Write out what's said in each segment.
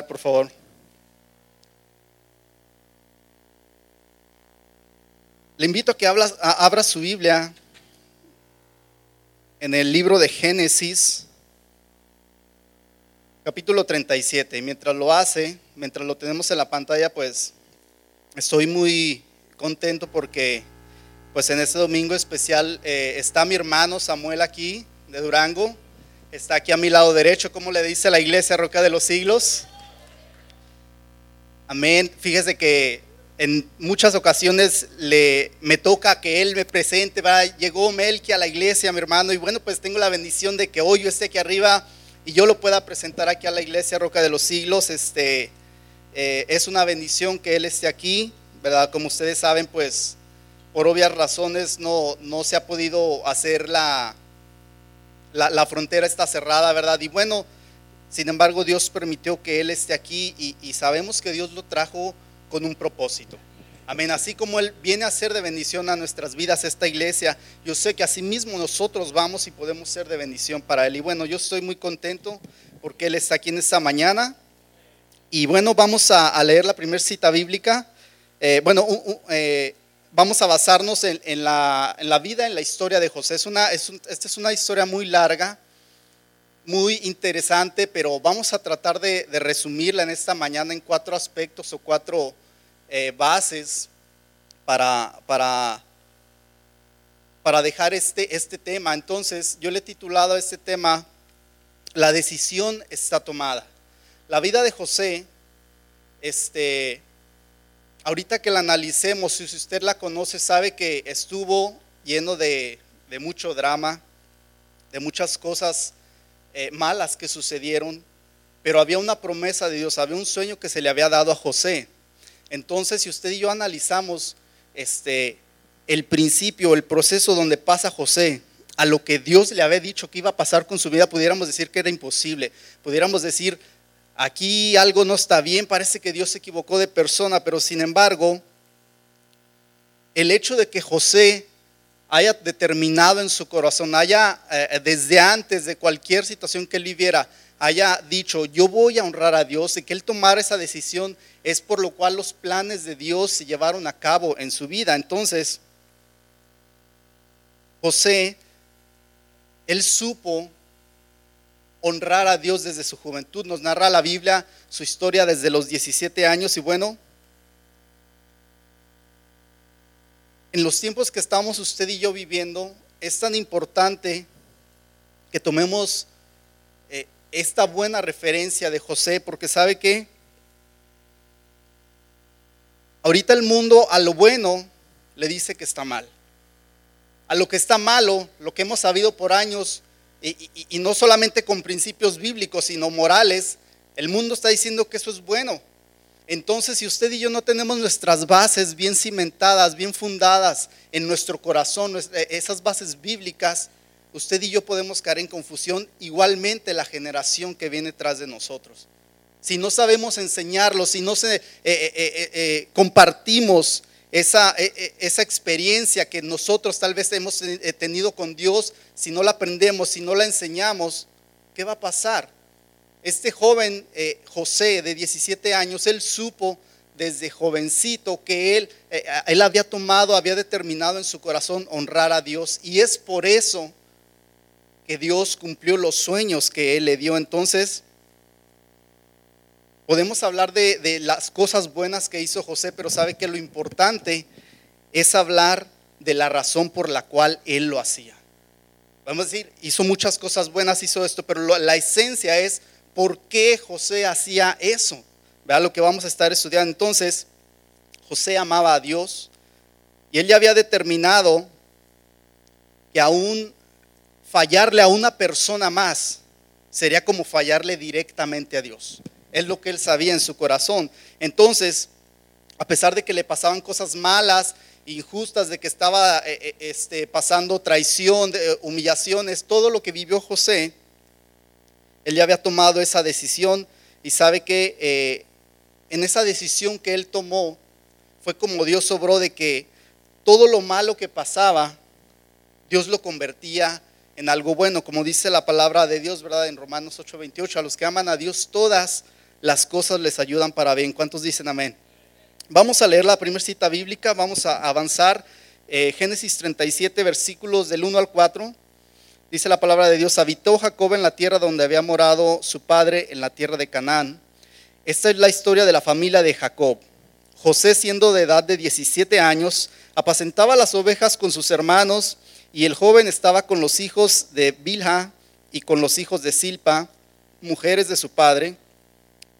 por favor. Le invito a que abra su Biblia en el libro de Génesis, capítulo 37. Y mientras lo hace, mientras lo tenemos en la pantalla, pues estoy muy contento porque pues en este domingo especial eh, está mi hermano Samuel aquí de Durango. Está aquí a mi lado derecho, como le dice la iglesia Roca de los Siglos. Amén. Fíjese que en muchas ocasiones le, me toca que él me presente. Llegó Melqui a la iglesia, mi hermano, y bueno, pues tengo la bendición de que hoy yo esté aquí arriba y yo lo pueda presentar aquí a la iglesia Roca de los Siglos. Este, eh, es una bendición que él esté aquí, ¿verdad? Como ustedes saben, pues por obvias razones no, no se ha podido hacer la, la, frontera está cerrada, ¿verdad? Y bueno, sin embargo, Dios permitió que Él esté aquí y, sabemos que Dios lo trajo con un propósito. Amén. Así como Él viene a ser de bendición a nuestras vidas, esta iglesia, yo sé que así mismo nosotros vamos y podemos ser de bendición para Él. Y bueno, yo estoy muy contento porque Él está aquí en esta mañana. Y bueno, vamos a, leer la primera cita bíblica. Eh, bueno, eh, vamos a basarnos en, la, vida, en la historia de José. Es una, esta es una historia muy larga muy interesante, pero vamos a tratar de, resumirla en esta mañana en cuatro aspectos o cuatro eh, bases para, para, para dejar este, este tema. Entonces, yo le he titulado este tema, La decisión está tomada. La vida de José, este, ahorita que la analicemos, si usted la conoce, sabe que estuvo lleno de mucho drama, de muchas cosas eh, malas que sucedieron, pero había una promesa de Dios, había un sueño que se le había dado a José. Entonces, si usted y yo analizamos este, el principio, el proceso donde pasa José, a lo que Dios le había dicho que iba a pasar con su vida, pudiéramos decir que era imposible. Pudiéramos decir, aquí algo no está bien, parece que Dios se equivocó de persona, pero sin embargo, el hecho de que José haya determinado en su corazón, haya eh, desde antes de cualquier situación que él viviera, haya dicho, yo voy a honrar a Dios y que él tomara esa decisión es por lo cual los planes de Dios se llevaron a cabo en su vida. Entonces, José, él supo honrar a Dios desde su juventud. Nos narra la Biblia su historia desde los 17 años y bueno, en los tiempos que estamos usted y yo viviendo, es tan importante que tomemos eh, esta buena referencia de José, porque sabe que ahorita el mundo a lo bueno le dice que está mal. A lo que está malo, lo que hemos sabido por años, y no solamente con principios bíblicos, sino morales, el mundo está diciendo que eso es bueno. Entonces, si usted y yo no tenemos nuestras bases bien cimentadas, bien fundadas en nuestro corazón, eh, esas bases bíblicas, usted y yo podemos caer en confusión, igualmente la generación que viene tras de nosotros. Si no sabemos enseñarlo, si no se, eh, eh, compartimos esa, esa experiencia que nosotros tal vez hemos tenido con Dios, si no la aprendemos, si no la enseñamos, ¿qué va a pasar? Este joven eh, José de 17 años, él supo desde jovencito que él, eh, él había tomado, había determinado en su corazón honrar a Dios. Y es por eso que Dios cumplió los sueños que él le dio. Entonces, podemos hablar de, las cosas buenas que hizo José, pero sabe que lo importante es hablar de la razón por la cual él lo hacía. Vamos a decir, hizo muchas cosas buenas, hizo esto, pero la esencia es por qué José hacía eso. Vea lo que vamos a estar estudiando. Entonces, José amaba a Dios y él ya había determinado que aún fallarle a una persona más sería como fallarle directamente a Dios. Es lo que él sabía en su corazón. Entonces, a pesar de que le pasaban cosas malas, injustas, de que estaba eh, eh, este, pasando traición, de, humillaciones, todo lo que vivió José, él ya había tomado esa decisión y sabe que eh, en esa decisión que él tomó fue como Dios obró de que todo lo malo que pasaba, Dios lo convertía en algo bueno, como dice la palabra de Dios, ¿verdad? En Romanos 8:28, a los que aman a Dios todas las cosas les ayudan para bien. ¿Cuántos dicen amén? Vamos a leer la primera cita bíblica, vamos a avanzar. Eh, Génesis 37, versículos del 1 al 4. Dice la palabra de Dios, habitó Jacob en la tierra donde había morado su padre, en la tierra de Canaán. Esta es la historia de la familia de Jacob. José, siendo de edad de 17 años, apacentaba las ovejas con sus hermanos, y el joven estaba con los hijos de Bilha y con los hijos de Silpa, mujeres de su padre,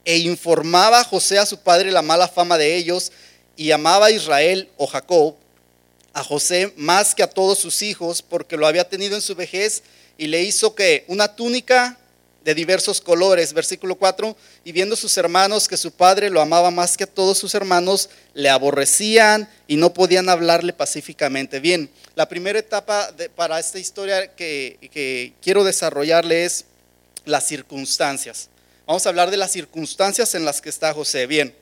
e informaba José a su padre la mala fama de ellos, y amaba a Israel o Jacob, a José más que a todos sus hijos, porque lo había tenido en su vejez y le hizo que una túnica de diversos colores, versículo 4, y viendo sus hermanos que su padre lo amaba más que a todos sus hermanos, le aborrecían y no podían hablarle pacíficamente. Bien, la primera etapa para esta historia que, que quiero desarrollarle es las circunstancias. Vamos a hablar de las circunstancias en las que está José. Bien,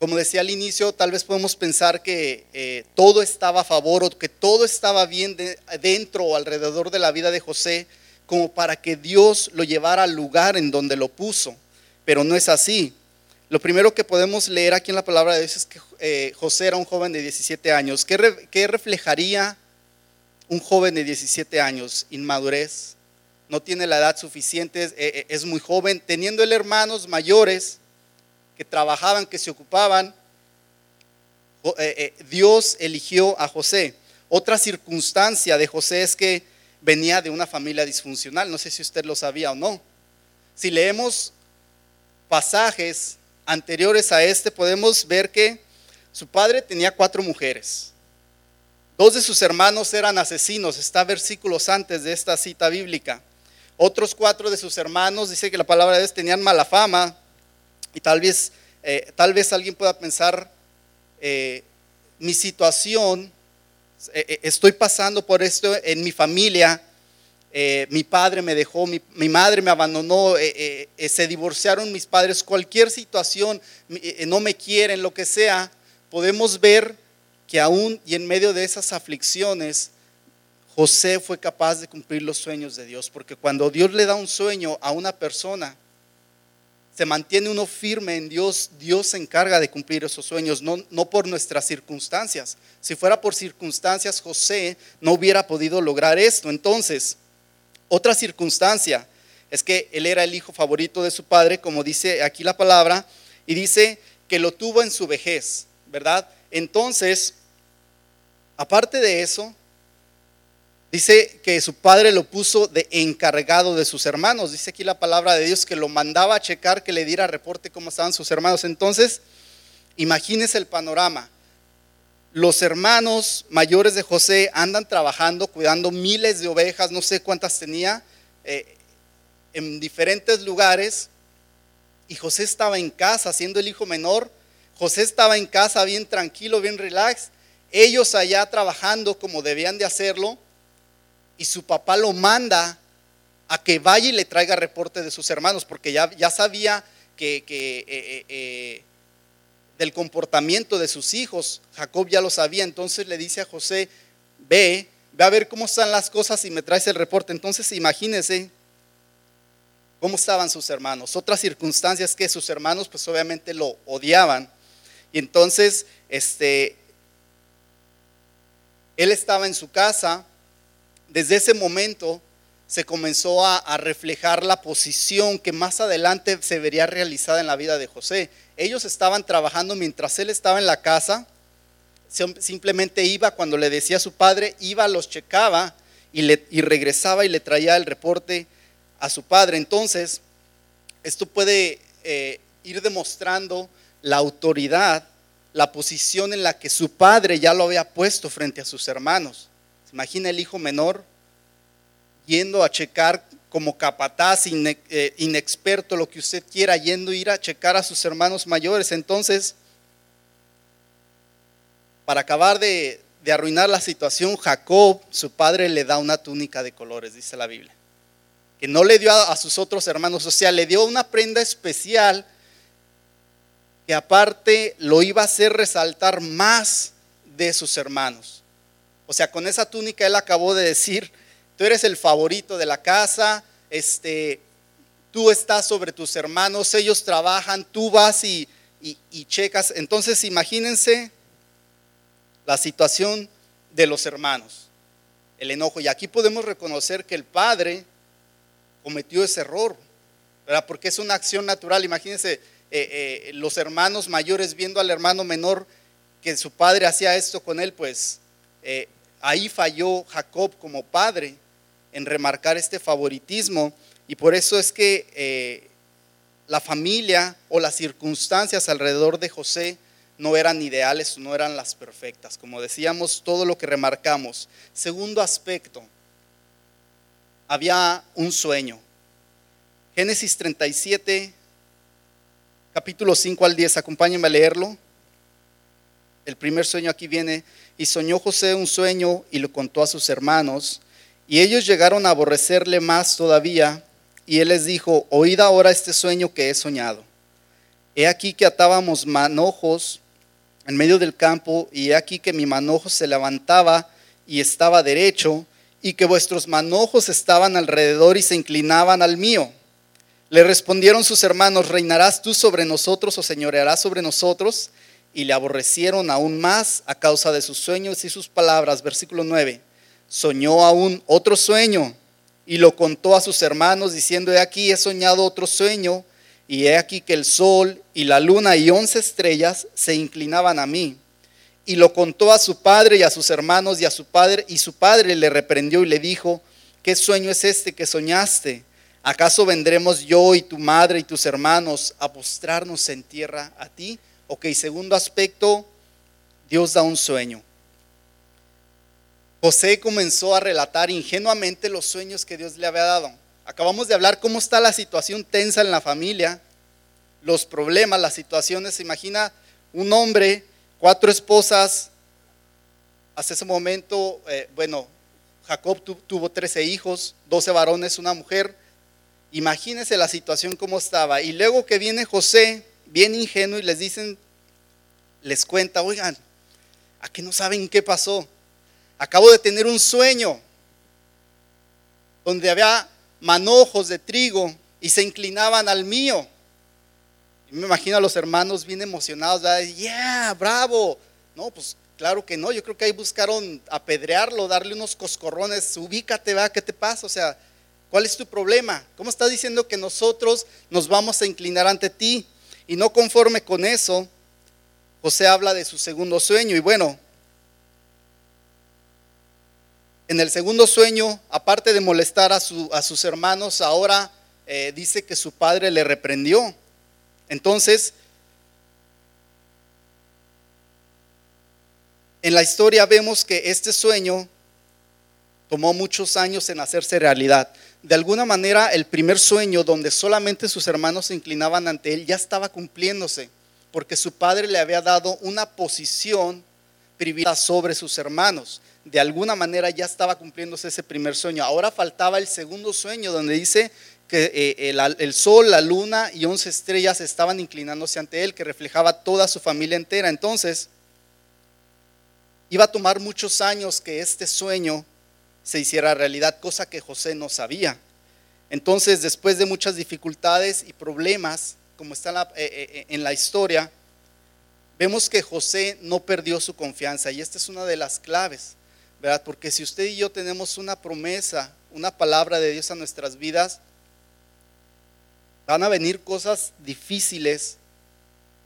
Como decía al inicio, tal vez podemos pensar que eh, todo estaba a favor o que todo estaba bien dentro o alrededor de la vida de José, como para que Dios lo llevara al lugar en donde lo puso. Pero no es así. Lo primero que podemos leer aquí en la palabra de Dios es que eh, José era un joven de 17 años. ¿Qué, reflejaría un joven de 17 años? Inmadurez. No tiene la edad suficiente, eh, es muy joven, teniendo él hermanos mayores que trabajaban, que se ocupaban, eh, eh, Dios eligió a José. Otra circunstancia de José es que venía de una familia disfuncional. No sé si usted lo sabía o no. Si leemos pasajes anteriores a este, podemos ver que su padre tenía cuatro mujeres. Dos de sus hermanos eran asesinos, está versículos antes de esta cita bíblica. Otros cuatro de sus hermanos, dice que la palabra de Dios, tenían mala fama, y tal vez, eh, tal vez alguien pueda pensar, eh, mi situación, eh, estoy pasando por esto en mi familia, mi padre me dejó, mi, madre me abandonó, se divorciaron mis padres, cualquier situación, no me quieren, lo que sea, podemos ver que aún y en medio de esas aflicciones, José fue capaz de cumplir los sueños de Dios, porque cuando Dios le da un sueño a una persona, se mantiene uno firme en Dios, Dios se encarga de cumplir esos sueños, no, no por nuestras circunstancias. Si fuera por circunstancias, José no hubiera podido lograr esto. Entonces, otra circunstancia es que él era el hijo favorito de su padre, como dice aquí la palabra, y dice que lo tuvo en su vejez, ¿verdad? Entonces, aparte de eso, Dice que su padre lo puso de encargado de sus hermanos. Dice aquí la palabra de Dios que lo mandaba a checar, que le diera reporte cómo estaban sus hermanos. Entonces, imagínese el panorama. Los hermanos mayores de José andan trabajando, cuidando miles de ovejas, no sé cuántas tenía, eh, en diferentes lugares. Y José estaba en casa, siendo el hijo menor. José estaba en casa bien tranquilo, bien relax. Ellos allá trabajando como debían de hacerlo y su papá lo manda a que vaya y le traiga reporte de sus hermanos, porque ya, ya sabía que, eh, eh, eh, del comportamiento de sus hijos, Jacob ya lo sabía, entonces le dice a José, ve, ve a ver cómo están las cosas y me traes el reporte. Entonces imagínese cómo estaban sus hermanos. Otra circunstancia es que sus hermanos pues obviamente lo odiaban. Y entonces, este, él estaba en su casa desde ese momento se comenzó a, reflejar la posición que más adelante se vería realizada en la vida de José. Ellos estaban trabajando mientras él estaba en la casa, simplemente iba cuando le decía a su padre, iba, los checaba y, regresaba y le traía el reporte a su padre. Entonces, esto puede eh, ir demostrando la autoridad, la posición en la que su padre ya lo había puesto frente a sus hermanos imagina el hijo menor yendo a checar como capataz, eh, inexperto, lo que usted quiera, yendo a ir a checar a sus hermanos mayores. Entonces, para acabar de, arruinar la situación, Jacob, su padre, le da una túnica de colores, dice la Biblia. Que no le dio a, a sus otros hermanos, o sea, le dio una prenda especial que aparte lo iba a hacer resaltar más de sus hermanos. O sea, con esa túnica él acabó de decir, tú eres el favorito de la casa, este, tú estás sobre tus hermanos, ellos trabajan, tú vas y, y checas. Entonces imagínense la situación de los hermanos, el enojo. Y aquí podemos reconocer que el padre cometió ese error, ¿verdad? Porque es una acción natural. Imagínense eh, eh, los hermanos mayores viendo al hermano menor que su padre hacía esto con él, pues eh, ahí falló Jacob como padre en remarcar este favoritismo. Y por eso es que la familia o las circunstancias alrededor de José no eran ideales, no eran las perfectas. Como decíamos, todo lo que remarcamos. Segundo aspecto, había un sueño. Génesis 37, capítulo 5 al 10, acompáñenme a leerlo. El primer sueño aquí viene, y soñó José un sueño y lo contó a sus hermanos, y ellos llegaron a aborrecerle más todavía, y él les dijo, oíd ahora este sueño que he soñado. He aquí que atábamos manojos en medio del campo, y he aquí que mi manojo se levantaba y estaba derecho, y que vuestros manojos estaban alrededor y se inclinaban al mío. Le respondieron sus hermanos, ¿reinarás tú sobre nosotros o señorearás sobre nosotros? Y le aborrecieron aún más a causa de sus sueños y sus palabras. Versículo 9. Soñó aún otro sueño y lo contó a sus hermanos diciendo, he aquí, he soñado otro sueño y he aquí que el sol y la luna y once estrellas se inclinaban a mí. Y lo contó a su padre y a sus hermanos y a su padre, y su padre le reprendió y le dijo, ¿qué sueño es este que soñaste? ¿Acaso vendremos yo y tu madre y tus hermanos a postrarnos en tierra a ti? Ok, segundo aspecto, Dios da un sueño. José comenzó a relatar ingenuamente los sueños que Dios le había dado. Acabamos de hablar cómo está la situación tensa en la familia, los problemas, las situaciones. Se imagina un hombre, cuatro esposas. Hasta ese momento, eh, bueno, Jacob tuvo 13 hijos, 12 varones, una mujer. Imagínense la situación cómo estaba. Y luego que viene José, bien ingenuo, y les dicen, les cuenta, oigan, aquí no saben qué pasó. Acabo de tener un sueño donde había manojos de trigo y se inclinaban al mío. Me imagino a los hermanos bien emocionados, ¿verdad? yeah, bravo. No, pues claro que no, yo creo que ahí buscaron apedrearlo, darle unos coscorrones, ubícate, ¿verdad? ¿Qué te pasa? O sea, ¿cuál es tu problema? ¿Cómo estás diciendo que nosotros nos vamos a inclinar ante ti? Y no conforme con eso, José habla de su segundo sueño. Y bueno, en el segundo sueño, aparte de molestar a, sus hermanos, ahora eh, dice que su padre le reprendió. Entonces, en la historia vemos que este sueño tomó muchos años en hacerse realidad. De alguna manera, el primer sueño donde solamente sus hermanos se inclinaban ante él ya estaba cumpliéndose, porque su padre le había dado una posición privilegiada sobre sus hermanos de alguna manera ya estaba cumpliéndose ese primer sueño. Ahora faltaba el segundo sueño donde dice que eh, el, sol, la luna y once estrellas estaban inclinándose ante él, que reflejaba toda su familia entera. Entonces, iba a tomar muchos años que este sueño se hiciera realidad, cosa que José no sabía. Entonces, después de muchas dificultades y problemas, como está en la, eh, eh, en la historia, vemos que José no perdió su confianza y esta es una de las claves. ¿verdad? Porque si usted y yo tenemos una promesa, una palabra de Dios a nuestras vidas, van a venir cosas difíciles,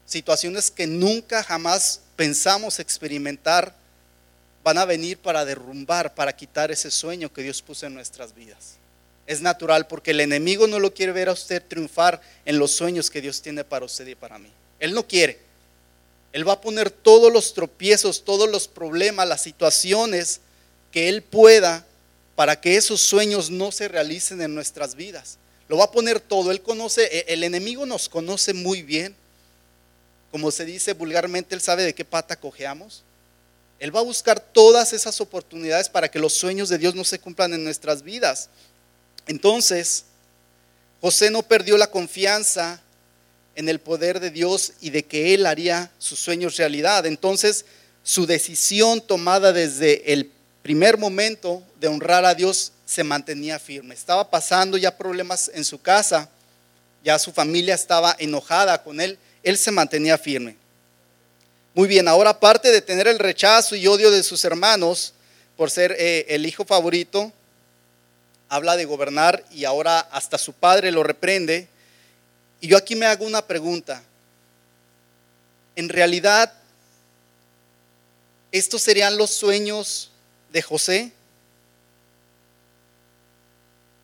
situaciones que nunca jamás pensamos experimentar, van a venir para derrumbar, para quitar ese sueño que Dios puso en nuestras vidas. Es natural porque el enemigo no lo quiere ver a usted triunfar en los sueños que Dios tiene para usted y para mí. Él no quiere. Él va a poner todos los tropiezos, todos los problemas, las situaciones que Él pueda para que esos sueños no se realicen en nuestras vidas. Lo va a poner todo. Él conoce, e, el enemigo nos conoce muy bien. Como se dice vulgarmente, Él sabe de qué pata cojeamos. Él va a buscar todas esas oportunidades para que los sueños de Dios no se cumplan en nuestras vidas. Entonces, José no perdió la confianza en el poder de Dios y de que Él haría sus sueños realidad. Entonces, su decisión tomada desde el primer momento de honrar a Dios se mantenía firme. Estaba pasando ya problemas en su casa, ya su familia estaba enojada con él, él se mantenía firme. Muy bien, ahora aparte de tener el rechazo y odio de sus hermanos por ser eh, el hijo favorito, habla de gobernar y ahora hasta su padre lo reprende. Y yo aquí me hago una pregunta. En realidad, ¿estos serían los sueños de José?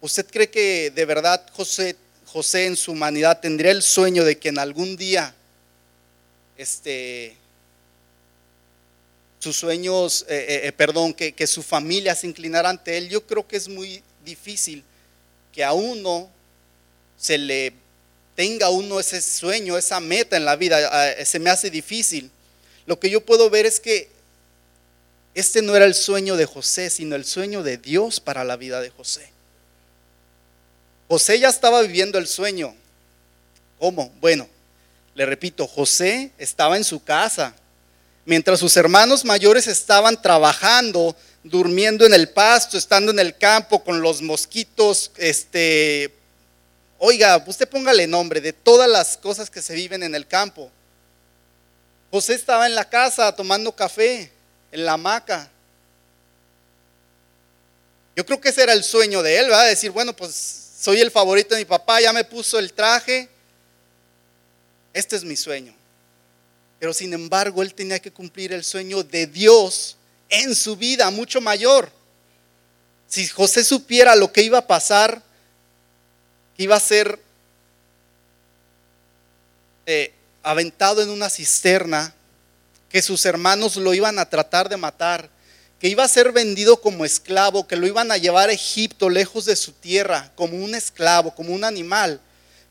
¿Usted cree que de verdad José, José en su humanidad tendría el sueño de que en algún día este, sus sueños, eh, eh, eh, perdón, que, su familia se inclinara ante él, yo creo que es muy difícil que a uno se le tenga uno ese sueño, esa meta en la vida, se me hace difícil. Lo que yo puedo ver es que este no era el sueño de José, sino el sueño de Dios para la vida de José. José ya estaba viviendo el sueño. ¿Cómo? Bueno, le repito, José estaba en su casa, mientras sus hermanos mayores estaban trabajando, durmiendo en el pasto, estando en el campo con los mosquitos, este, oiga, usted póngale nombre de todas las cosas que se viven en el campo. José estaba en la casa tomando café, en la hamaca. Yo creo que ese era el sueño de él, a decir, bueno, pues soy el favorito de mi papá, ya me puso el traje, este es mi sueño. Pero sin embargo, él tenía que cumplir el sueño de Dios en su vida, mucho mayor. Si José supiera lo que iba a pasar, iba a ser eh, aventado en una cisterna, que sus hermanos lo iban a tratar de matar, que iba a ser vendido como esclavo, que lo iban a llevar a Egipto lejos de su tierra, como un esclavo, como un animal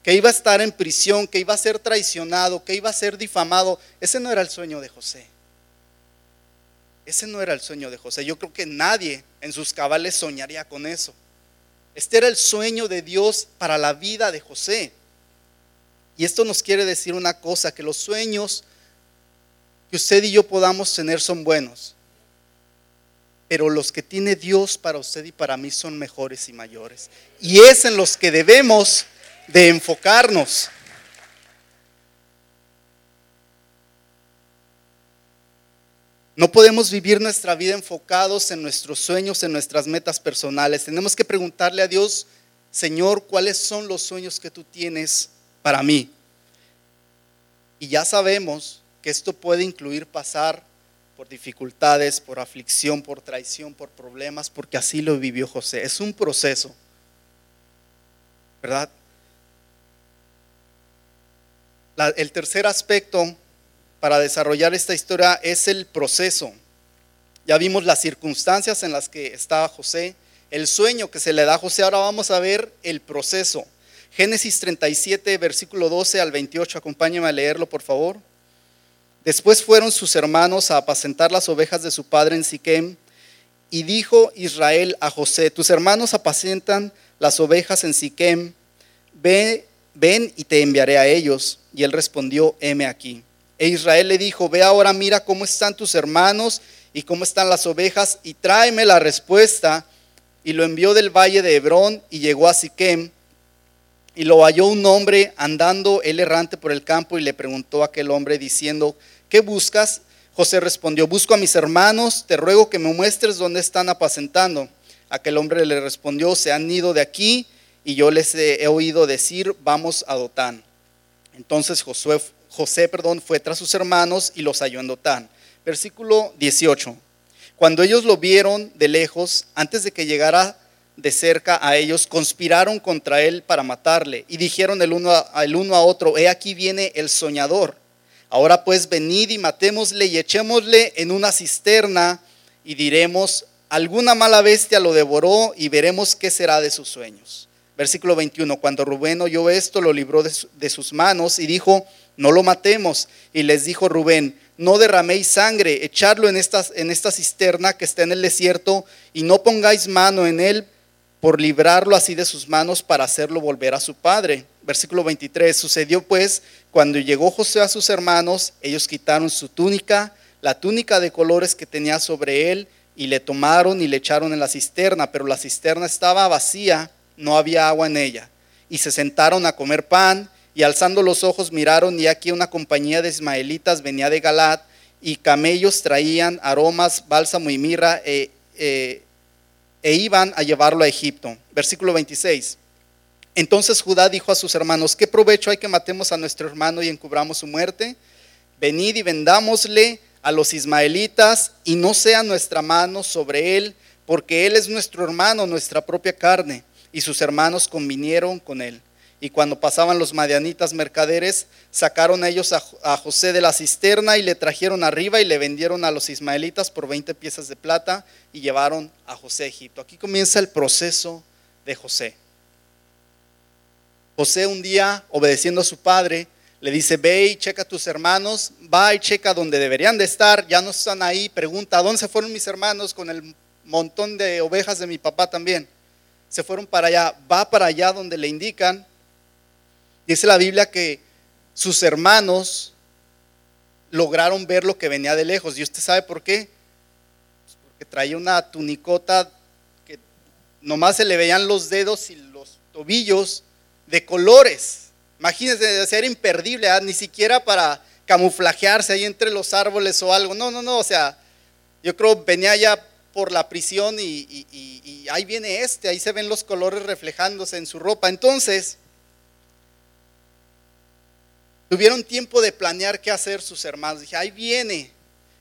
que iba a estar en prisión, que iba a ser traicionado, que iba a ser difamado. Ese no era el sueño de José. Ese no era el sueño de José. Yo creo que nadie en sus cabales soñaría con eso. Este era el sueño de Dios para la vida de José. Y esto nos quiere decir una cosa, que los sueños que usted y yo podamos tener son buenos. Pero los que tiene Dios para usted y para mí son mejores y mayores. Y es en los que debemos de enfocarnos. No podemos vivir nuestra vida enfocados en nuestros sueños, en nuestras metas personales. Tenemos que preguntarle a Dios, Señor, ¿cuáles son los sueños que tú tienes para mí? Y ya sabemos que esto puede incluir pasar por dificultades, por aflicción, por traición, por problemas, porque así lo vivió José. Es un proceso, ¿verdad? El tercer aspecto para desarrollar esta historia es el proceso. Ya vimos las circunstancias en las que estaba José, el sueño que se le da a José. Ahora vamos a ver el proceso. Génesis 37, versículo 12 al 28. Acompáñame a leerlo, por favor. Después fueron sus hermanos a apacentar las ovejas de su padre en Siquem. Y dijo Israel a José: Tus hermanos apacentan las ovejas en Siquem. Ve ven y te enviaré a ellos. Y él respondió, heme aquí. E Israel le dijo, ve ahora, mira cómo están tus hermanos y cómo están las ovejas, y tráeme la respuesta. Y lo envió del valle de Hebrón y llegó a Siquem. Y lo halló un hombre andando él errante por el campo y le preguntó a aquel hombre diciendo, ¿qué buscas? José respondió, busco a mis hermanos, te ruego que me muestres dónde están apacentando. Aquel hombre le respondió, se han ido de aquí y yo les he, oído decir, vamos a Dotán. Entonces José perdón, fue tras sus hermanos y los halló en Dotán. Versículo 18. Cuando ellos lo vieron de lejos, antes de que llegara de cerca a ellos, conspiraron contra él para matarle y dijeron el uno, a, el uno a otro, he aquí viene el soñador. Ahora pues venid y matémosle y echémosle en una cisterna y diremos, alguna mala bestia lo devoró y veremos qué será de sus sueños. Versículo 21, cuando Rubén oyó esto, lo libró de, sus manos y dijo, no lo matemos. Y les dijo Rubén, no derraméis sangre, echadlo en esta, en esta cisterna que está en el desierto y no pongáis mano en él por librarlo así de sus manos para hacerlo volver a su padre. Versículo 23, sucedió pues, cuando llegó José a sus hermanos, ellos quitaron su túnica, la túnica de colores que tenía sobre él, y le tomaron y le echaron en la cisterna, pero la cisterna estaba vacía no había agua en ella. y se sentaron a comer pan, y alzando los ojos miraron, y aquí una compañía de ismaelitas venía de Galat, y camellos traían aromas, bálsamo y mirra, e, e, e iban a llevarlo a Egipto. Versículo 26. Entonces Judá dijo a sus hermanos, ¿qué provecho hay que matemos a nuestro hermano y encubramos su muerte? Venid y vendámosle a los ismaelitas y no sea nuestra mano sobre él, porque él es nuestro hermano, nuestra propia carne. Y sus hermanos convinieron con él. Y cuando pasaban los madianitas mercaderes, sacaron ellos a, José de la cisterna y le trajeron arriba y le vendieron a los ismaelitas por 20 piezas de plata y llevaron a José a Egipto. Aquí comienza el proceso de José. José un día, obedeciendo a su padre, le dice, ve y checa a tus hermanos, va y checa donde deberían de estar, ya no están ahí, pregunta, ¿dónde se fueron mis hermanos con el montón de ovejas de mi papá también? Se fueron para allá, va para allá donde le indican. Dice la Biblia que sus hermanos lograron ver lo que venía de lejos. ¿Y usted sabe por qué? Pues porque traía una tunicota que nomás se le veían los dedos y los tobillos de colores Imagínense, ser imperdible, ¿ah? ni siquiera para camuflajearse ahí entre los árboles o algo. No, no, no, o sea, yo creo venía ya por la prisión y, ahí viene este, ahí se ven los colores reflejándose en su ropa. Entonces, tuvieron tiempo de planear qué hacer sus hermanos. Dije, ahí viene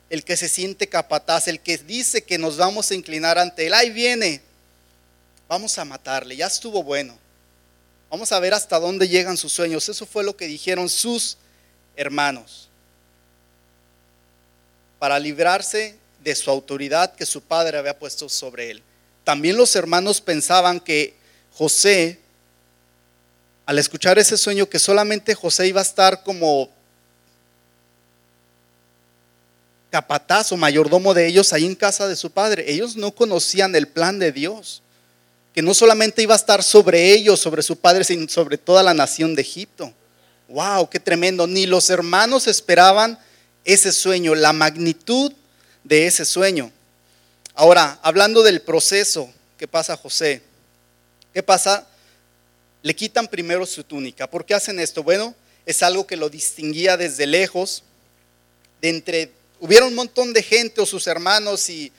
el que se siente capataz, el que dice que nos vamos a inclinar ante él. Ahí viene, vamos a matarle, ya estuvo bueno. Vamos a ver hasta dónde llegan sus sueños. Eso fue lo que dijeron sus hermanos. Para librarse de su autoridad que su padre había puesto sobre él. También los hermanos pensaban que José, al escuchar ese sueño, que solamente José iba a estar como capataz o mayordomo de ellos ahí en casa de su padre. Ellos no conocían el plan de Dios que no solamente iba a estar sobre ellos, sobre su padre, sino sobre toda la nación de Egipto. ¡Wow! ¡Qué tremendo! Ni los hermanos esperaban ese sueño, la magnitud de ese sueño. Ahora, hablando del proceso que pasa José, ¿qué pasa? Le quitan primero su túnica. ¿Por qué hacen esto? Bueno, es algo que lo distinguía desde lejos. De entre, hubiera un montón de gente o sus hermanos y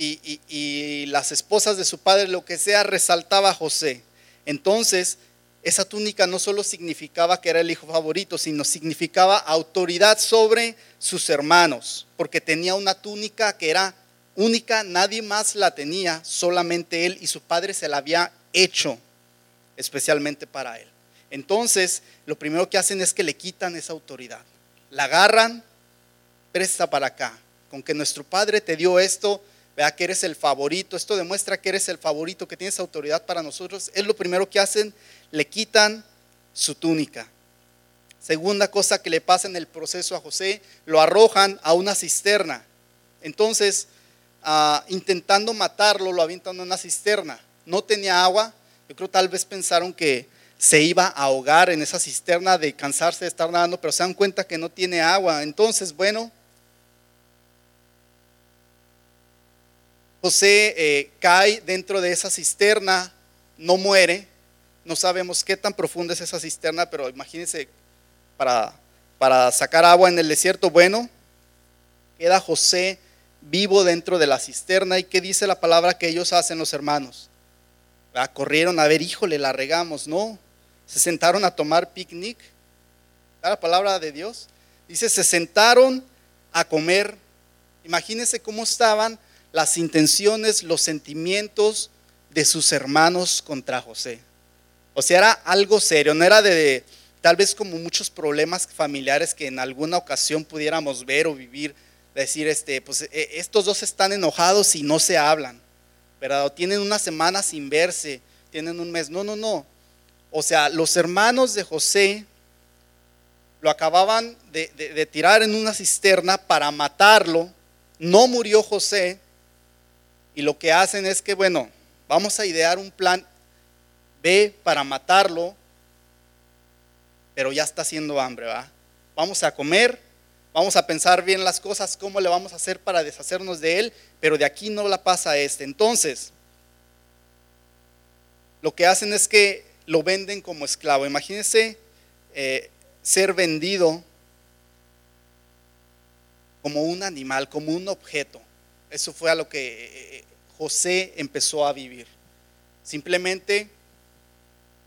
y, las esposas de su padre, lo que sea, resaltaba a José. Entonces, esa túnica no solo significaba que era el hijo favorito, sino significaba autoridad sobre sus hermanos, porque tenía una túnica que era única, nadie más la tenía, solamente él y su padre se la había hecho especialmente para él. Entonces, lo primero que hacen es que le quitan esa autoridad. La agarran, presta para acá. Con que nuestro padre te dio esto, vea que eres el favorito, esto demuestra que eres el favorito, que tienes autoridad para nosotros, es lo primero que hacen, le quitan su túnica. Segunda cosa que le pasa en el proceso a José, lo arrojan a una cisterna. Entonces, ah, intentando matarlo, lo avientan a una cisterna. No tenía agua, yo creo tal vez pensaron que se iba a ahogar en esa cisterna de cansarse de estar nadando, pero se dan cuenta que no tiene agua. Entonces, bueno, José eh, cae dentro de esa cisterna, no muere, no sabemos qué tan profunda es esa cisterna, pero imagínense, para, para sacar agua en el desierto, bueno, queda José vivo dentro de la cisterna y qué dice la palabra que ellos hacen los hermanos. Corrieron a ver, híjole, la regamos, no. Se sentaron a tomar picnic. La palabra de Dios. Dice, se sentaron a comer. Imagínense cómo estaban las intenciones, los sentimientos de sus hermanos contra José. O sea, era algo serio, no era de tal vez como muchos problemas familiares que en alguna ocasión pudiéramos ver o vivir, decir, este, pues e, estos dos están enojados y no se hablan, ¿verdad? tienen una semana sin verse, tienen un mes. No, no, no. O sea, los hermanos de José lo acababan de tirar en una cisterna para matarlo. No murió José, y lo que hacen es que, bueno, vamos a idear un plan B para matarlo, pero ya está haciendo hambre, ¿va? Vamos a comer, vamos a pensar bien las cosas, cómo le vamos a hacer para deshacernos de él, pero de aquí no la pasa este. Entonces, lo que hacen es que lo venden como esclavo. Imagínense eh, ser vendido como un animal, como un objeto. Eso fue a lo que eh, José empezó a vivir. Simplemente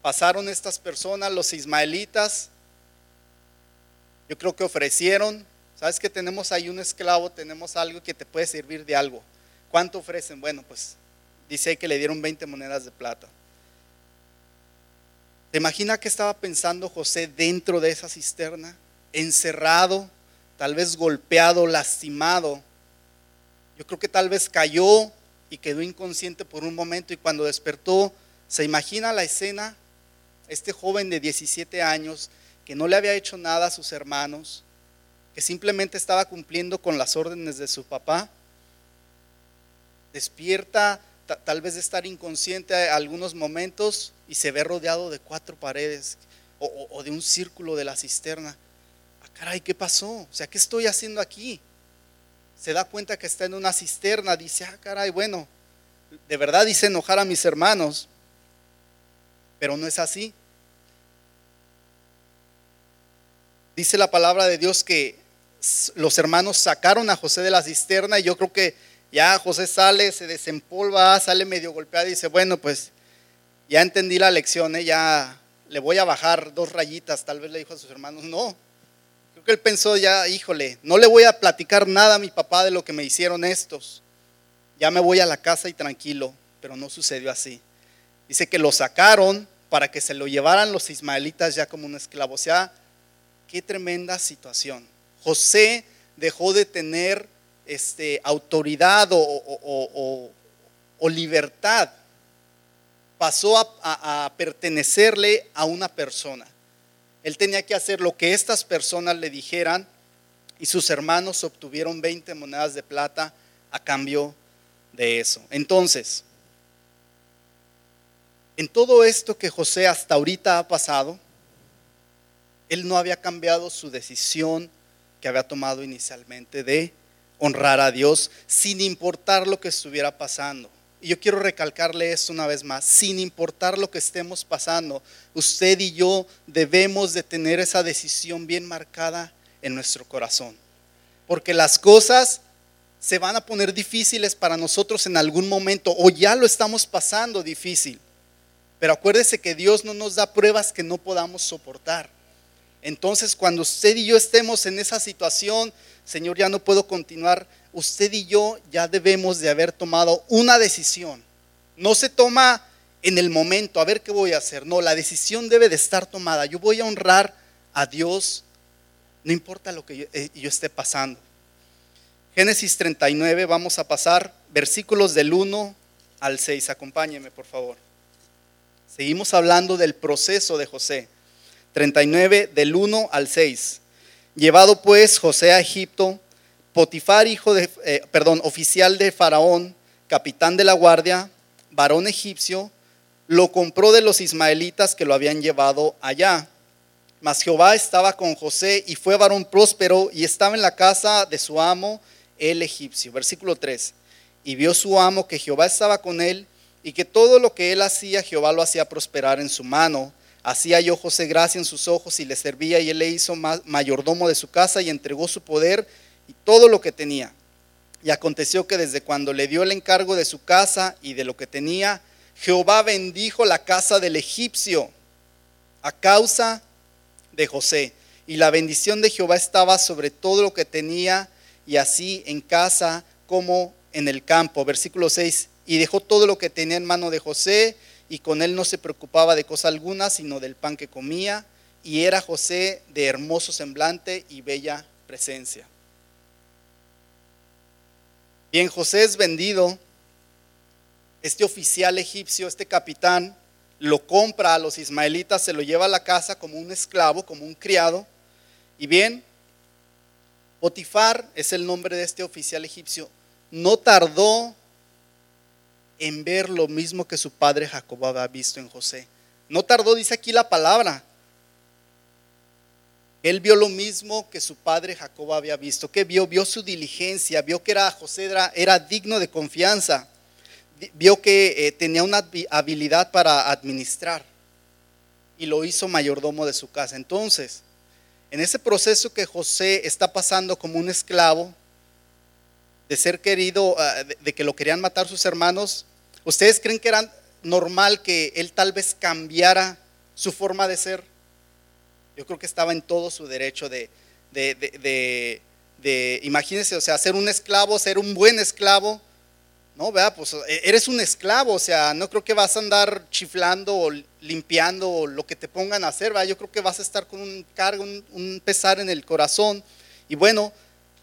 pasaron estas personas, los ismaelitas, yo creo que ofrecieron, sabes que tenemos ahí un esclavo, tenemos algo que te puede servir de algo. ¿Cuánto ofrecen? Bueno, pues dice que le dieron 20 monedas de plata. ¿Te imaginas qué estaba pensando José dentro de esa cisterna? Encerrado, tal vez golpeado, lastimado. Yo creo que tal vez cayó y quedó inconsciente por un momento y cuando despertó, se imagina la escena, este joven de 17 años que no le había hecho nada a sus hermanos, que simplemente estaba cumpliendo con las órdenes de su papá, despierta tal vez de estar inconsciente algunos momentos y se ve rodeado de cuatro paredes o, de un círculo de la cisterna. Ah, caray, ¿qué pasó? O sea, ¿qué estoy haciendo aquí? Se da cuenta que está en una cisterna, dice, ah, caray, bueno, de verdad hice enojar a mis hermanos, pero no es así. Dice la palabra de Dios que los hermanos sacaron a José de la cisterna y yo creo que ya José sale, se desempolva, sale medio golpeado y dice, bueno, pues ya entendí la lección, ¿eh? ya le voy a bajar dos rayitas, tal vez le dijo a sus hermanos, no. Creo que él pensó ya, híjole, no le voy a platicar nada a mi papá de lo que me hicieron estos. Ya me voy a la casa y tranquilo, pero no sucedió así. Dice que lo sacaron para que se lo llevaran los ismaelitas ya como un esclavo. O sea, qué tremenda situación. José dejó de tener este, autoridad o, libertad, pasó a, a pertenecerle a una persona. Él tenía que hacer lo que estas personas le dijeran y sus hermanos obtuvieron 20 monedas de plata a cambio de eso. Entonces, en todo esto que José hasta ahorita ha pasado, él no había cambiado su decisión que había tomado inicialmente de honrar a Dios sin importar lo que estuviera pasando. Y yo quiero recalcarle esto una vez más, sin importar lo que estemos pasando, usted y yo debemos de tener esa decisión bien marcada en nuestro corazón. Porque las cosas se van a poner difíciles para nosotros en algún momento o ya lo estamos pasando difícil. Pero acuérdese que Dios no nos da pruebas que no podamos soportar. Entonces, cuando usted y yo estemos en esa situación, Señor, ya no puedo continuar, usted y yo ya debemos de haber tomado una decisión. No se toma en el momento, a ver qué voy a hacer. No, la decisión debe de estar tomada. Yo voy a honrar a Dios, no importa lo que yo, eh, yo esté pasando. Génesis 39, vamos a pasar versículos del 1 al 6. Acompáñeme, por favor. Seguimos hablando del proceso de José. 39 del 1 al 6. Llevado pues José a Egipto, Potifar, hijo de, eh, perdón, oficial de Faraón, capitán de la guardia, varón egipcio, lo compró de los ismaelitas que lo habían llevado allá. Mas Jehová estaba con José y fue varón próspero y estaba en la casa de su amo, el egipcio. Versículo 3. Y vio su amo que Jehová estaba con él y que todo lo que él hacía, Jehová lo hacía prosperar en su mano Así halló José gracia en sus ojos y le servía y él le hizo mayordomo de su casa y entregó su poder todo lo que tenía. Y aconteció que desde cuando le dio el encargo de su casa y de lo que tenía, Jehová bendijo la casa del egipcio a causa de José. Y la bendición de Jehová estaba sobre todo lo que tenía y así en casa como en el campo. Versículo 6. Y dejó todo lo que tenía en mano de José y con él no se preocupaba de cosa alguna, sino del pan que comía, y era José de hermoso semblante y bella presencia. Bien, José es vendido, este oficial egipcio, este capitán, lo compra a los ismaelitas, se lo lleva a la casa como un esclavo, como un criado, y bien, Potifar es el nombre de este oficial egipcio, no tardó en ver lo mismo que su padre Jacob había visto en José. No tardó, dice aquí la palabra. Él vio lo mismo que su padre Jacob había visto. que vio? Vio su diligencia, vio que era José era, digno de confianza, vio que eh, tenía una habilidad para administrar. y lo hizo mayordomo de su casa. Entonces, en ese proceso que José está pasando como un esclavo, de ser querido, ah, de que lo querían matar sus hermanos, ¿ustedes creen que era normal que él tal vez cambiara su forma de ser? Yo creo que estaba en todo su derecho de, de, de, o sea, ser un esclavo, ser un buen esclavo, no, vea, pues e, eres un esclavo, o sea, no creo que vas a andar chiflando o limpiando o lo que te pongan a hacer, ¿verdad? Yo creo que vas a estar con un cargo, un, pesar en el corazón. Y bueno,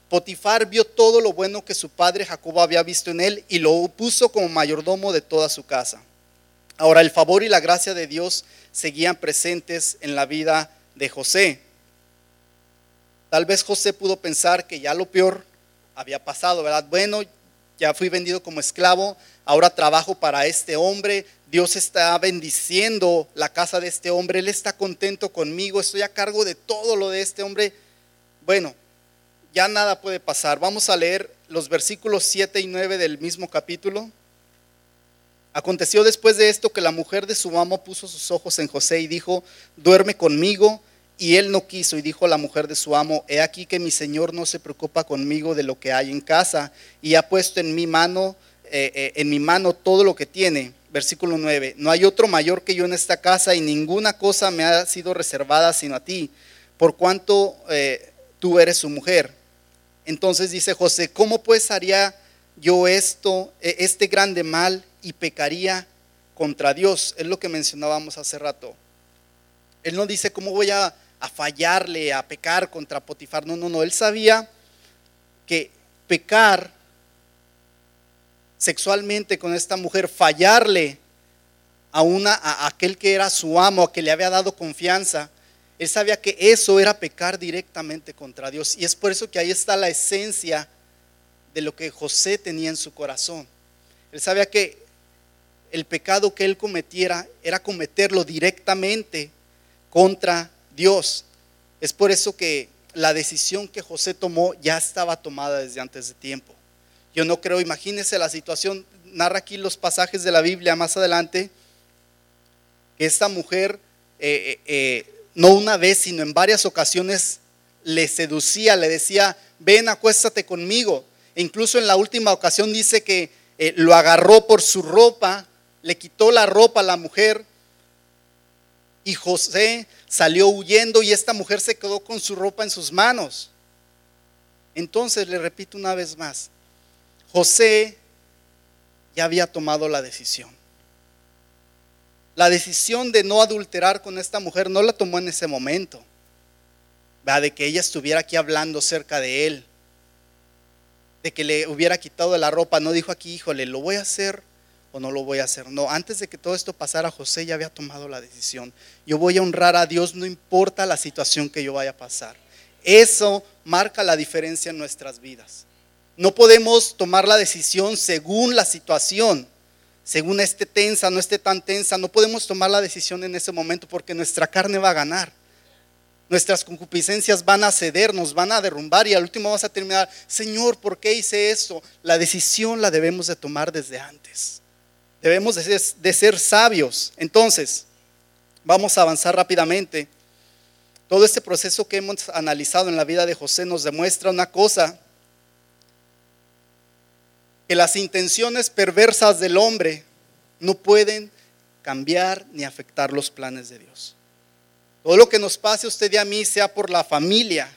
Potifar vio todo lo bueno que su padre Jacob había visto en él y lo puso como mayordomo de toda su casa. Ahora, el favor y la gracia de Dios seguían presentes en la vida de José. Tal vez José pudo pensar que ya lo peor había pasado, ¿verdad? Bueno, ya fui vendido como esclavo, ahora trabajo para este hombre, Dios está bendiciendo la casa de este hombre, Él está contento conmigo, estoy a cargo de todo lo de este hombre. Bueno, ya nada puede pasar. Vamos a leer los versículos 7 y 9 del mismo capítulo. Aconteció después de esto que la mujer de su amo puso sus ojos en José y dijo, duerme conmigo. Y él no quiso y dijo a la mujer de su amo, he aquí que mi señor no se preocupa conmigo de lo que hay en casa y ha puesto en mi mano, eh, eh, en mi mano todo lo que tiene. Versículo 9, no hay otro mayor que yo en esta casa y ninguna cosa me ha sido reservada sino a ti, por cuanto eh, tú eres su mujer. Entonces dice José, ¿cómo pues haría yo esto, este grande mal y pecaría contra Dios? Es lo que mencionábamos hace rato. Él no dice, ¿cómo voy a a fallarle, a pecar contra Potifar. No, no, no. Él sabía que pecar sexualmente con esta mujer, fallarle a, una, a aquel que era su amo, a que le había dado confianza, él sabía que eso era pecar directamente contra Dios. Y es por eso que ahí está la esencia de lo que José tenía en su corazón. Él sabía que el pecado que él cometiera era cometerlo directamente contra Dios. Es por eso que la decisión que José tomó ya estaba tomada desde antes de tiempo. Yo no creo, imagínense la situación, narra aquí los pasajes de la Biblia más adelante, que esta mujer eh, eh, eh, no una vez, sino en varias ocasiones le seducía, le decía, ven, acuéstate conmigo. E incluso en la última ocasión dice que lo agarró por su ropa, le quitó la ropa a la mujer y José salió huyendo y esta mujer se quedó con su ropa en sus manos. Entonces, le repito una vez más, José ya había tomado la decisión. La decisión de no adulterar con esta mujer no la tomó en ese momento, de que ella estuviera aquí hablando cerca de él, de que le hubiera quitado la ropa, no dijo aquí, híjole, lo voy a hacer o no lo voy a hacer. No, antes de que todo esto pasara, José ya había tomado la decisión. Yo voy a honrar a Dios, no importa la situación que yo vaya a pasar. Eso marca la diferencia en nuestras vidas. No podemos tomar la decisión según la situación, según esté tensa, no esté tan tensa. No podemos tomar la decisión en ese momento porque nuestra carne va a ganar. Nuestras concupiscencias van a ceder, nos van a derrumbar y al último vas a terminar, Señor, ¿por qué hice esto? La decisión la debemos de tomar desde antes. Debemos de ser, sabios. Entonces, vamos a avanzar rápidamente. Todo este proceso que hemos analizado en la vida de José nos demuestra una cosa, que las intenciones perversas del hombre no pueden cambiar ni afectar los planes de Dios. Todo lo que nos pase a usted y a mí, sea por la familia,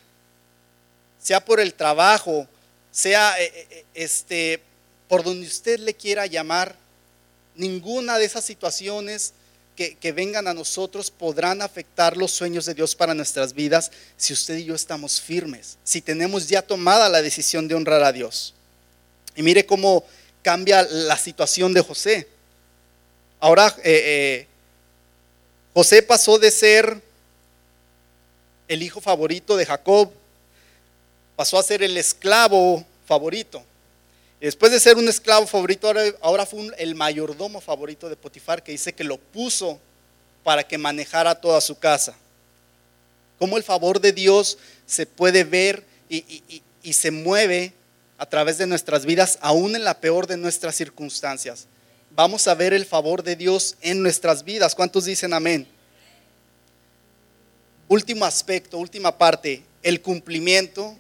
sea por el trabajo, sea eh, eh, eh, este, por donde usted le quiera llamar, Ninguna de esas situaciones que, vengan a nosotros podrán afectar los sueños de Dios para nuestras vidas si usted y yo estamos firmes, si tenemos ya tomada la decisión de honrar a Dios. Y mire cómo cambia la situación de José. Ahora eh, eh, José pasó de ser el hijo favorito de Jacob, pasó a ser el esclavo favorito después de ser un esclavo favorito, ahora, fue el mayordomo favorito de Potifar, que dice que lo puso para que manejara toda su casa. Cómo el favor de Dios se puede ver y, y se mueve a través de nuestras vidas, aún en la peor de nuestras circunstancias. Vamos a ver el favor de Dios en nuestras vidas. ¿Cuántos dicen amén? Último aspecto, última parte, el cumplimiento.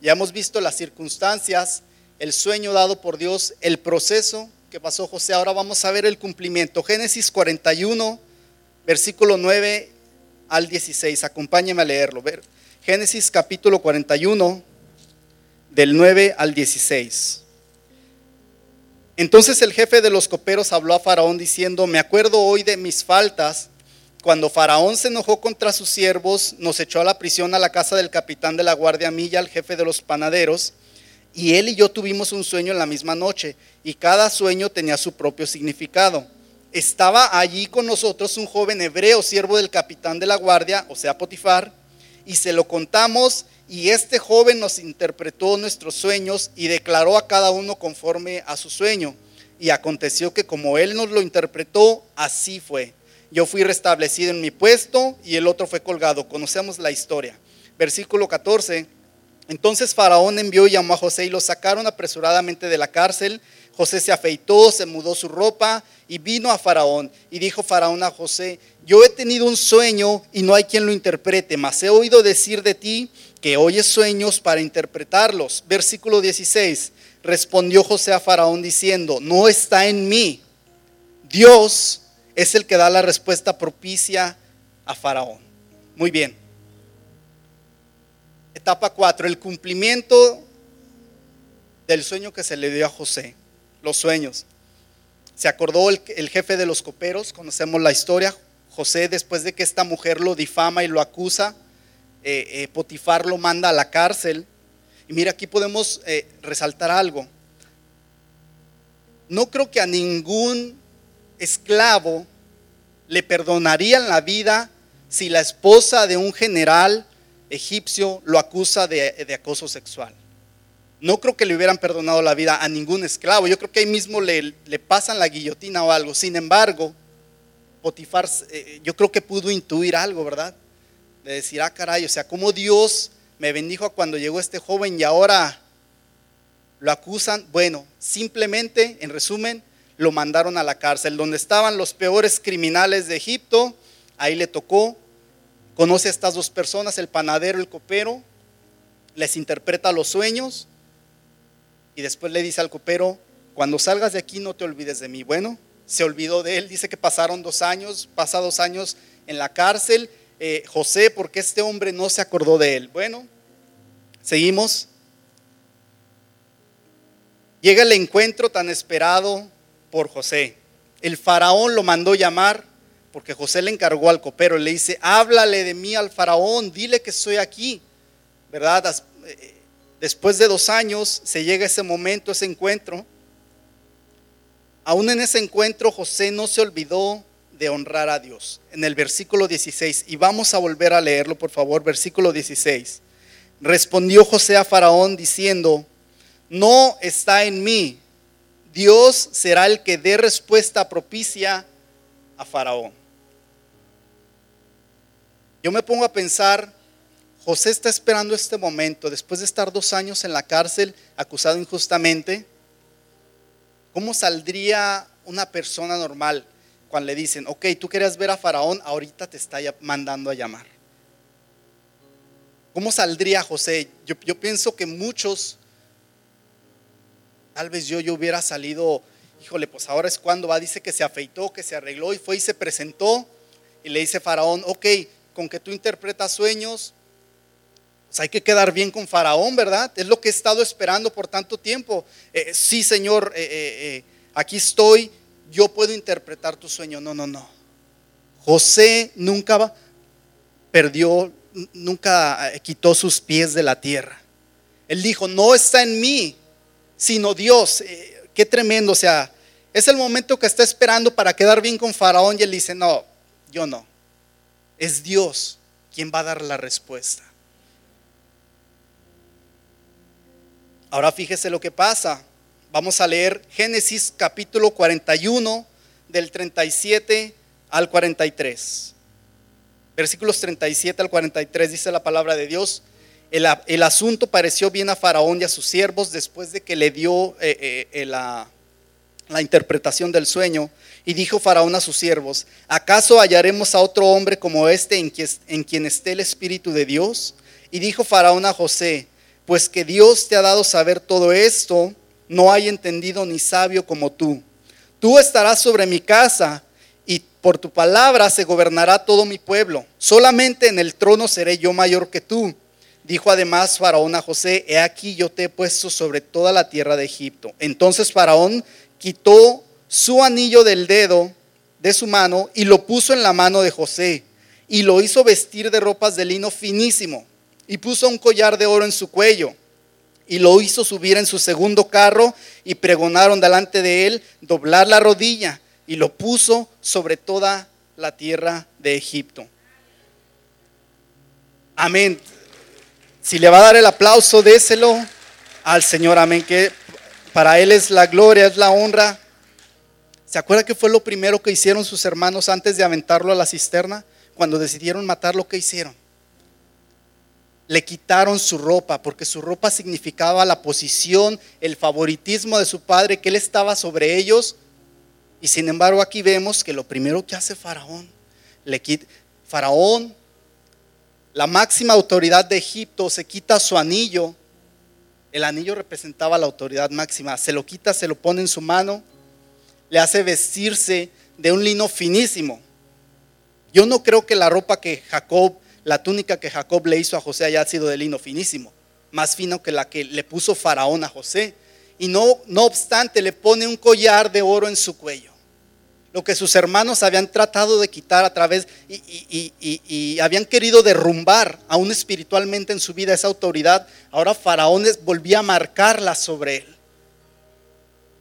Ya hemos visto las circunstancias, el sueño dado por Dios, el proceso que pasó José. Ahora vamos a ver el cumplimiento. Génesis 41, versículo 9 al 16. Acompáñeme a leerlo. Génesis capítulo 41, del 9 al 16. Entonces el jefe de los coperos habló a Faraón diciendo, me acuerdo hoy de mis faltas. Cuando Faraón se enojó contra sus siervos, nos echó a la prisión a la casa del capitán de la guardia Milla, el jefe de los panaderos, y él y yo tuvimos un sueño en la misma noche, y cada sueño tenía su propio significado. Estaba allí con nosotros un joven hebreo, siervo del capitán de la guardia, o sea, Potifar, y se lo contamos y este joven nos interpretó nuestros sueños y declaró a cada uno conforme a su sueño. Y aconteció que como él nos lo interpretó, así fue. Yo fui restablecido en mi puesto y el otro fue colgado. Conocemos la historia. Versículo 14. Entonces Faraón envió y llamó a José y lo sacaron apresuradamente de la cárcel. José se afeitó, se mudó su ropa y vino a Faraón. Y dijo Faraón a José, yo he tenido un sueño y no hay quien lo interprete, mas he oído decir de ti que oyes sueños para interpretarlos. Versículo 16. Respondió José a Faraón diciendo, no está en mí. Dios es el que da la respuesta propicia a Faraón. Muy bien. Etapa 4, el cumplimiento del sueño que se le dio a José. Los sueños. Se acordó el, jefe de los coperos, conocemos la historia. José, después de que esta mujer lo difama y lo acusa, eh, eh, Potifar lo manda a la cárcel. Y mira, aquí podemos eh, resaltar algo. No creo que a ningún esclavo le perdonarían la vida si la esposa de un general egipcio lo acusa de, de, acoso sexual. No creo que le hubieran perdonado la vida a ningún esclavo. Yo creo que ahí mismo le, le pasan la guillotina o algo. Sin embargo, Potifar, yo creo que pudo intuir algo, ¿verdad? de decir, ah, caray, o sea, como Dios me bendijo cuando llegó este joven y ahora lo acusan. Bueno, simplemente, en resumen, lo mandaron a la cárcel, donde estaban los peores criminales de Egipto. Ahí le tocó. Conoce a estas dos personas, el panadero, el copero. Les interpreta los sueños. Y después le dice al copero, cuando salgas de aquí no te olvides de mí. Bueno, se olvidó de él. Dice que pasaron dos años, pasa dos años en la cárcel eh, José, porque este hombre no se acordó de él? Bueno, seguimos. Llega el encuentro tan esperado por José. El faraón lo mandó llamar porque José le encargó al copero, le dice, háblale de mí al faraón, dile que estoy aquí, ¿verdad? Eh, después de dos años se llega ese momento, ese encuentro. Aún en ese encuentro José no se olvidó de honrar a Dios. En el versículo 16, y vamos a volver a leerlo, por favor, versículo 16. Respondió José a Faraón diciendo, no está en mí, Dios será el que dé respuesta propicia a Faraón. Yo me pongo a pensar, José está esperando este momento, después de estar dos años en la cárcel, acusado injustamente, ¿cómo saldría una persona normal? cuando le dicen, ok, tú querías ver a Faraón, ahorita te está mandando a llamar. ¿Cómo saldría José? Yo, pienso que muchos, tal vez yo, yo hubiera salido, híjole, pues ahora es cuando va, dice que se afeitó, que se arregló y fue y se presentó y le dice Faraón, ok, con que tú interpretas sueños, pues hay que quedar bien con Faraón, ¿verdad? Es lo que he estado esperando por tanto tiempo. Eh, sí, Señor, eh, eh, aquí estoy, yo puedo interpretar tu sueño. No, no, no. José nunca perdió, nunca quitó sus pies de la tierra. Él dijo, no está en mí, sino Dios. Eh, qué tremendo. O sea, es el momento que está esperando para quedar bien con Faraón y él dice, no, yo no. Es Dios quien va a dar la respuesta. Ahora fíjese lo que pasa. Vamos a leer Génesis capítulo 41 del 37 al 43. Versículos 37 al 43 dice la palabra de Dios. El, asunto pareció bien a Faraón y a sus siervos después de que le dio eh, eh, la interpretación del sueño. Y dijo Faraón a sus siervos, ¿acaso hallaremos a otro hombre como este en quien, en quien esté el Espíritu de Dios? Y dijo Faraón a José, pues que Dios te ha dado saber todo esto, no hay entendido ni sabio como tú. Tú estarás sobre mi casa y por tu palabra se gobernará todo mi pueblo. Solamente en el trono seré yo mayor que tú. Dijo además Faraón a José, he aquí yo te he puesto sobre toda la tierra de Egipto. Entonces Faraón quitó su anillo del dedo de su mano y lo puso en la mano de José y lo hizo vestir de ropas de lino finísimo y puso un collar de oro en su cuello y lo hizo subir en su segundo carro y pregonaron delante de él doblar la rodilla y lo puso sobre toda la tierra de Egipto. Amén. Si le va a dar el aplauso, déselo al Señor. Amén. Que para Él es la gloria, es la honra. ¿Se acuerda que fue lo primero que hicieron sus hermanos antes de aventarlo a la cisterna? Cuando decidieron matar, lo que hicieron. Le quitaron su ropa, porque su ropa significaba la posición, el favoritismo de su padre, que él estaba sobre ellos. Y sin embargo aquí vemos que lo primero que hace Faraón, le quita, Faraón la máxima autoridad de Egipto se quita su anillo. El anillo representaba la autoridad máxima. Se lo quita, se lo pone en su mano, le hace vestirse de un lino finísimo. Yo no creo que la ropa que Jacob, la túnica que Jacob le hizo a José haya sido de lino finísimo, más fino que la que le puso Faraón a José. Y no, no obstante, le pone un collar de oro en su cuello lo que sus hermanos habían tratado de quitar a través y, habían querido derrumbar aún espiritualmente en su vida esa autoridad, ahora Faraón volvía a marcarla sobre él.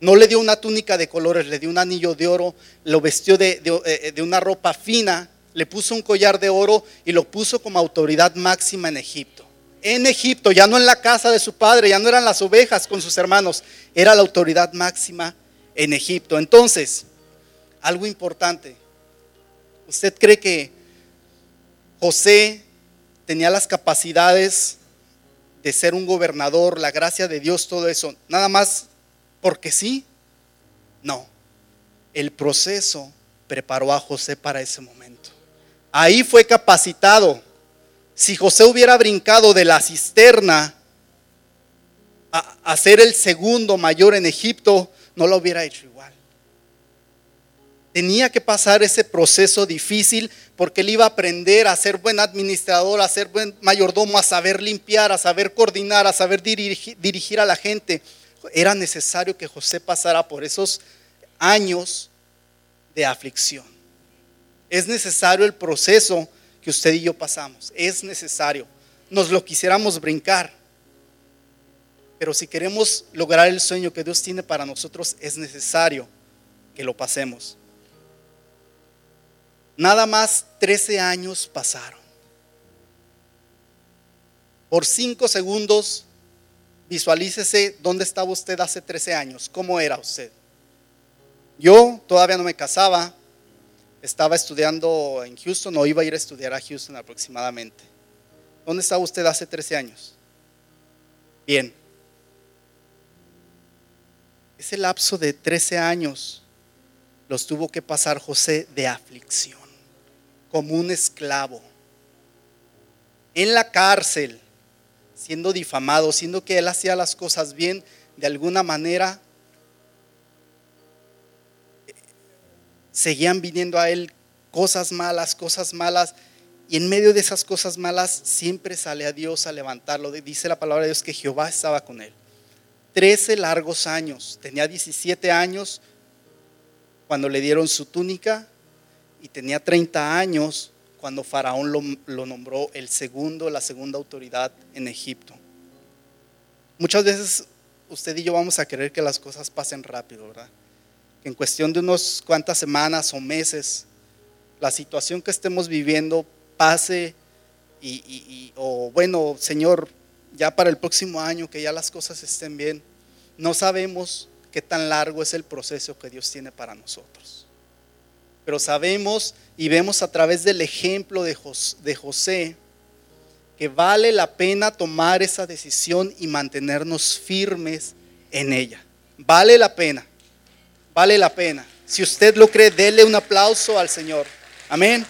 No le dio una túnica de colores, le dio un anillo de oro, lo vestió de, eh, de una ropa fina, le puso un collar de oro y lo puso como autoridad máxima en Egipto. En Egipto, ya no en la casa de su padre, ya no eran las ovejas con sus hermanos, era la autoridad máxima en Egipto. Entonces, algo importante. ¿Usted cree que José tenía las capacidades de ser un gobernador, la gracia de Dios, todo eso? Nada más porque sí. No. El proceso preparó a José para ese momento. Ahí fue capacitado. Si José hubiera brincado de la cisterna a, a ser el segundo mayor en Egipto, no lo hubiera hecho igual tenía que pasar ese proceso difícil porque él iba a aprender a ser buen administrador, a ser buen mayordomo, a saber limpiar, a saber coordinar, a saber dirigir, a la gente. Era necesario que José pasara por esos años de aflicción. Es necesario el proceso que usted y yo pasamos. Es necesario. Nos lo quisiéramos brincar. Pero si queremos lograr el sueño que Dios tiene para nosotros, es necesario que lo pasemos. Nada más 13 años pasaron. Por cinco segundos, visualícese dónde estaba usted hace 13 años, cómo era usted. Yo todavía no me casaba, estaba estudiando en Houston o iba a ir a estudiar a Houston aproximadamente. ¿Dónde estaba usted hace 13 años? Bien. Ese lapso de 13 años los tuvo que pasar José de aflicción como un esclavo, en la cárcel, siendo difamado, siendo que él hacía las cosas bien, de alguna manera seguían viniendo a él cosas malas, cosas malas, y en medio de esas cosas malas siempre sale a Dios a levantarlo. Dice la palabra de Dios que Jehová estaba con él. Trece largos años, tenía 17 años cuando le dieron su túnica y tenía 30 años cuando Faraón lo, nombró el segundo, la segunda autoridad en Egipto. Muchas veces usted y yo vamos a querer que las cosas pasen rápido, ¿verdad? Que en cuestión de unas cuantas semanas o meses, la situación que estemos viviendo pase y, o bueno, Señor, ya para el próximo año, que ya las cosas estén bien. No sabemos qué tan largo es el proceso que Dios tiene para nosotros pero sabemos y vemos a través del ejemplo de José que vale la pena tomar esa decisión y mantenernos firmes en ella. Vale la pena. Vale la pena. Si usted lo cree, dele un aplauso al Señor. Amén.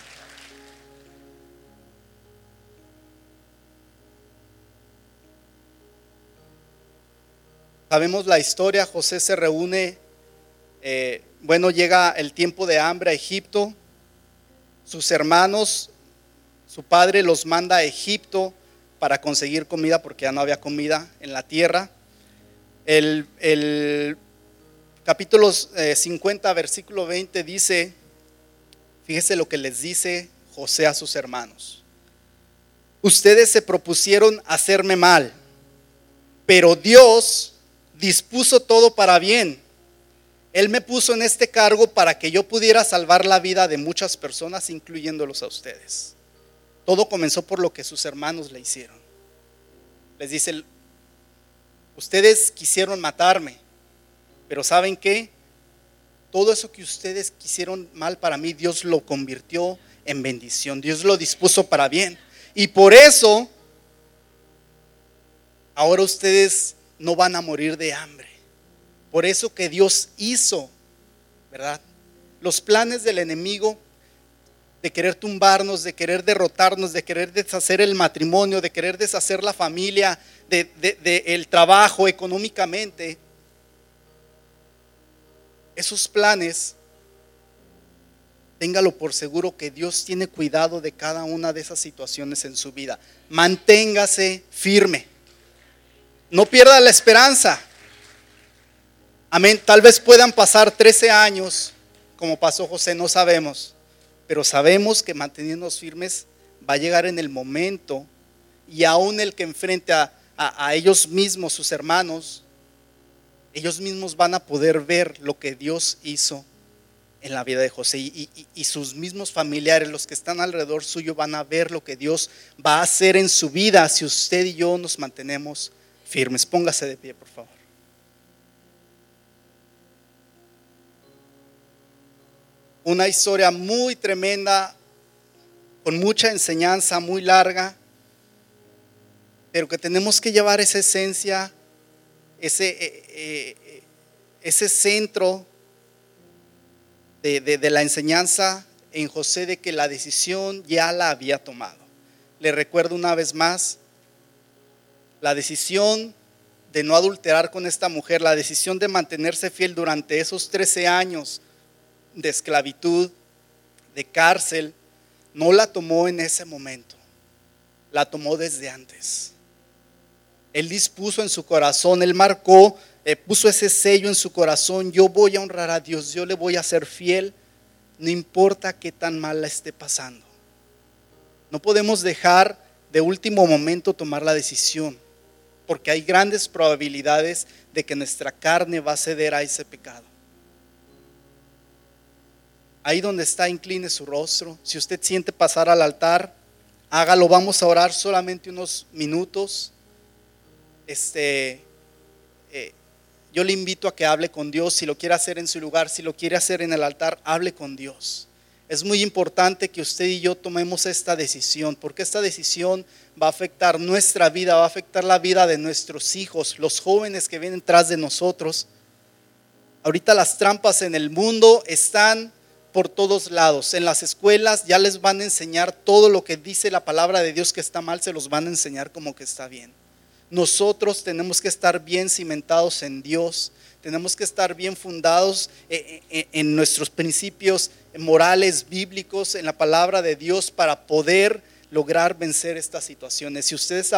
Sabemos la historia, José se reúne, eh, bueno, llega el tiempo de hambre a Egipto, sus hermanos, su padre los manda a Egipto para conseguir comida porque ya no había comida en la tierra. El, el capítulo 50, eh, versículo 20 dice, fíjese lo que les dice José a sus hermanos. Ustedes se propusieron hacerme mal, pero Dios dispuso todo para bien. Él me puso en este cargo para que yo pudiera salvar la vida de muchas personas, incluyéndolos a ustedes. Todo comenzó por lo que sus hermanos le hicieron. Les dice, ustedes quisieron matarme, pero ¿saben qué? Todo eso que ustedes quisieron mal para mí, Dios lo convirtió en bendición. Dios lo dispuso para bien. Y por eso, ahora ustedes no van a morir de hambre. Por eso que Dios hizo, ¿verdad? Los planes del enemigo de querer tumbarnos, de querer derrotarnos, de querer deshacer el matrimonio, de querer deshacer la familia, de, el trabajo económicamente. Esos planes, téngalo por seguro que Dios tiene cuidado de cada una de esas situaciones en su vida. Manténgase firme. No pierda la esperanza. Amén. Tal vez puedan pasar 13 años, como pasó José, no sabemos pero sabemos que manteniéndonos firmes va a llegar en el momento y aún el que enfrente a, ellos mismos, sus hermanos, ellos mismos van a poder ver lo que Dios hizo en la vida de José y, y, sus mismos familiares, los que están alrededor suyo, van a ver lo que Dios va a hacer en su vida si usted y yo nos mantenemos firmes. Póngase de pie, por favor. Una historia muy tremenda, con mucha enseñanza, muy larga, pero que tenemos que llevar esa esencia, ese, eh, eh, ese centro de, de la enseñanza en José de que la decisión ya la había tomado. Le recuerdo una vez más, la decisión de no adulterar con esta mujer, la decisión de mantenerse fiel durante esos 13 años de esclavitud, de cárcel, no la tomó en ese momento, la tomó desde antes. Él dispuso en su corazón, él marcó, eh, puso ese sello en su corazón, yo voy a honrar a Dios, yo le voy a ser fiel, no importa qué tan mal la esté pasando. No podemos dejar de último momento tomar la decisión, porque hay grandes probabilidades de que nuestra carne va a ceder a ese pecado. Ahí donde está, incline su rostro. Si usted siente pasar al altar, hágalo. Vamos a orar solamente unos minutos. Este, eh, yo le invito a que hable con Dios. Si lo quiere hacer en su lugar, si lo quiere hacer en el altar, hable con Dios. Es muy importante que usted y yo tomemos esta decisión, porque esta decisión va a afectar nuestra vida, va a afectar la vida de nuestros hijos, los jóvenes que vienen tras de nosotros. Ahorita las trampas en el mundo están por todos lados. En las escuelas ya les van a enseñar todo lo que dice la palabra de Dios que está mal, se los van a enseñar como que está bien. Nosotros tenemos que estar bien cimentados en Dios, tenemos que estar bien fundados eh, eh, en nuestros principios morales, bíblicos, en la palabra de Dios para poder lograr vencer estas situaciones. Si usted está